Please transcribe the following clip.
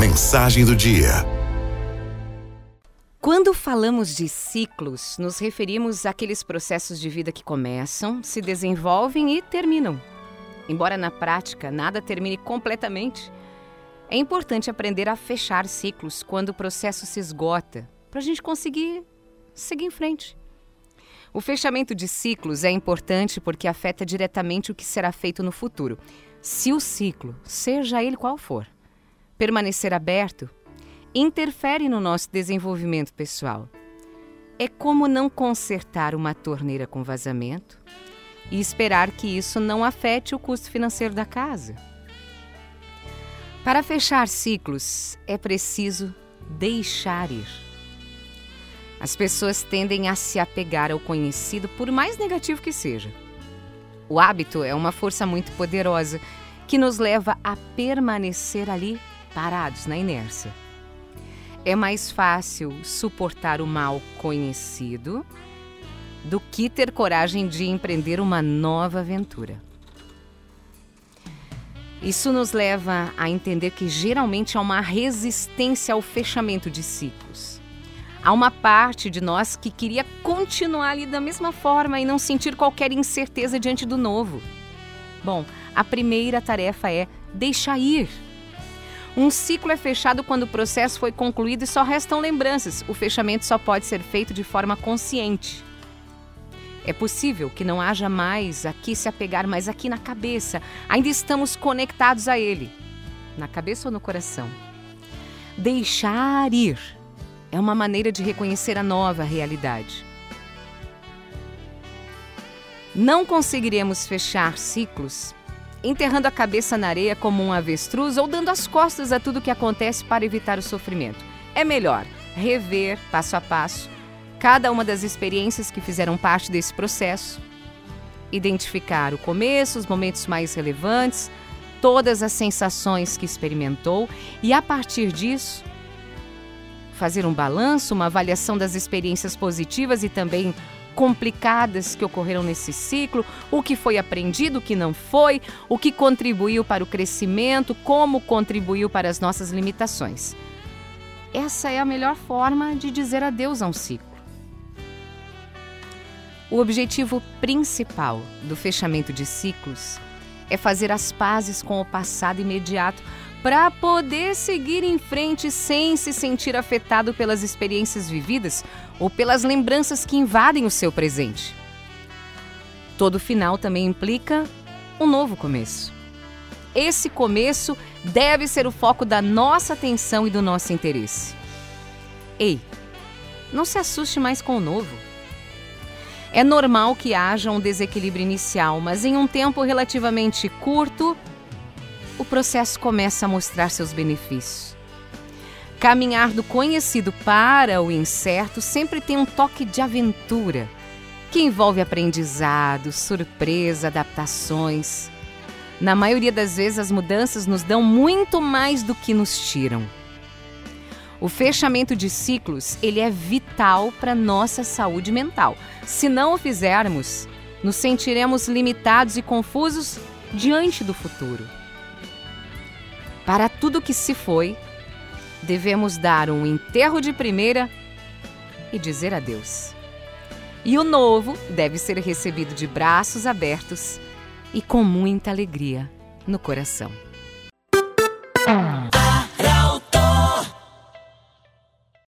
Mensagem do dia. Quando falamos de ciclos, nos referimos àqueles processos de vida que começam, se desenvolvem e terminam. Embora na prática nada termine completamente, é importante aprender a fechar ciclos quando o processo se esgota, para a gente conseguir seguir em frente. O fechamento de ciclos é importante porque afeta diretamente o que será feito no futuro. Se o ciclo, seja ele qual for, permanecer aberto, interfere no nosso desenvolvimento pessoal. É como não consertar uma torneira com vazamento e esperar que isso não afete o custo financeiro da casa. Para fechar ciclos, é preciso deixar ir. As pessoas tendem a se apegar ao conhecido, por mais negativo que seja. O hábito é uma força muito poderosa que nos leva a permanecer ali parados na inércia. É mais fácil suportar o mal conhecido do que ter coragem de empreender uma nova aventura. Isso nos leva a entender que geralmente há uma resistência ao fechamento de ciclos. Há uma parte de nós que queria continuar ali da mesma forma e não sentir qualquer incerteza diante do novo. Bom, a primeira tarefa é deixar ir. Um ciclo é fechado quando o processo foi concluído e só restam lembranças. O fechamento só pode ser feito de forma consciente. É possível que não haja mais aqui se apegar, mas aqui na cabeça ainda estamos conectados a ele. Na cabeça ou no coração? Deixar ir é uma maneira de reconhecer a nova realidade. Não conseguiremos fechar ciclos enterrando a cabeça na areia como um avestruz ou dando as costas a tudo que acontece para evitar o sofrimento. É melhor rever, passo a passo, cada uma das experiências que fizeram parte desse processo, identificar o começo, os momentos mais relevantes, todas as sensações que experimentou e, a partir disso, fazer um balanço, uma avaliação das experiências positivas e também complicadas que ocorreram nesse ciclo, o que foi aprendido, o que não foi, o que contribuiu para o crescimento, como contribuiu para as nossas limitações. Essa é a melhor forma de dizer adeus a um ciclo. O objetivo principal do fechamento de ciclos é fazer as pazes com o passado imediato para poder seguir em frente sem se sentir afetado pelas experiências vividas ou pelas lembranças que invadem o seu presente. Todo final também implica um novo começo. Esse começo deve ser o foco da nossa atenção e do nosso interesse. Ei, não se assuste mais com o novo. É normal que haja um desequilíbrio inicial, mas em um tempo relativamente curto, o processo começa a mostrar seus benefícios. Caminhar do conhecido para o incerto sempre tem um toque de aventura, que envolve aprendizado, surpresa, adaptações. Na maioria das vezes, as mudanças nos dão muito mais do que nos tiram. O fechamento de ciclos, ele é vital para nossa saúde mental. Se não o fizermos, nos sentiremos limitados e confusos diante do futuro. Para tudo que se foi, devemos dar um enterro de primeira e dizer adeus. E o novo deve ser recebido de braços abertos e com muita alegria no coração.